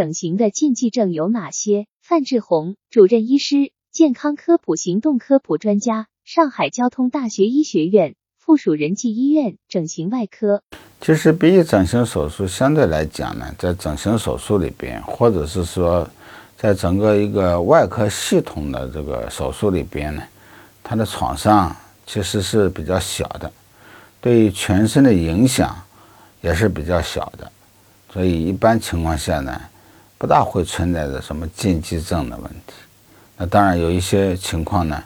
整形的禁忌症有哪些？范志红主任医师，健康科普行动科普专家，上海交通大学医学院附属仁济医院整形外科。其实鼻翼整形手术相对来讲呢，在整形手术里边，或者是说，在整个一个外科系统的这个手术里边呢，它的创伤其实是比较小的，对于全身的影响也是比较小的，所以一般情况下呢，不大会存在着什么禁忌症的问题。那当然有一些情况呢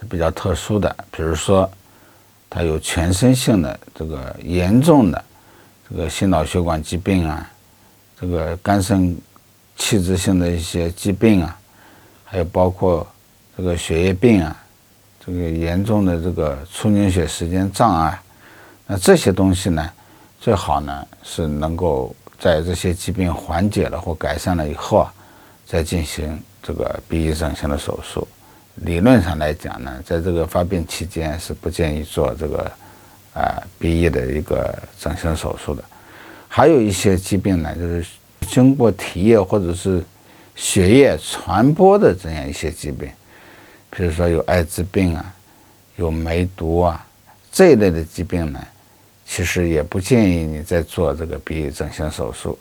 是比较特殊的，比如说，它有全身性的这个严重的。这个心脑血管疾病啊，这个肝肾器质性的一些疾病啊，还有包括这个血液病啊，这个严重的这个出凝血时间障碍，那这些东西呢，最好呢是能够在这些疾病缓解了或改善了以后啊，再进行这个鼻翼整形的手术。理论上来讲呢，在这个发病期间是不建议做这个。啊，鼻翼的一个整形手术的，还有一些疾病呢，就是经过体液或者是血液传播的这样一些疾病，比如说有艾滋病啊，有梅毒啊这一类的疾病呢，其实也不建议你再做这个鼻翼整形手术，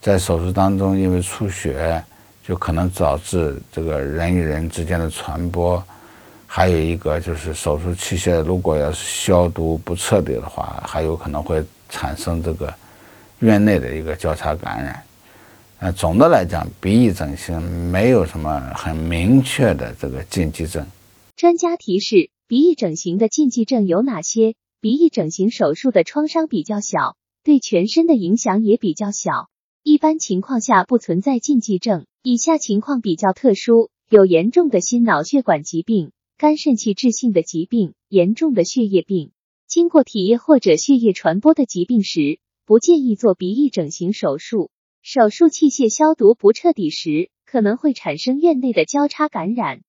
在手术当中因为出血，就可能导致这个人与人之间的传播。还有一个就是手术器械如果要是消毒不彻底的话，还有可能会产生这个院内的一个交叉感染。呃，总的来讲，鼻翼整形没有什么很明确的这个禁忌症。专家提示：鼻翼整形的禁忌症有哪些？鼻翼整形手术的创伤比较小，对全身的影响也比较小，一般情况下不存在禁忌症。以下情况比较特殊：有严重的心脑血管疾病。肝肾器质性的疾病、严重的血液病、经过体液或者血液传播的疾病时，不建议做鼻翼整形手术。手术器械消毒不彻底时，可能会产生院内的交叉感染。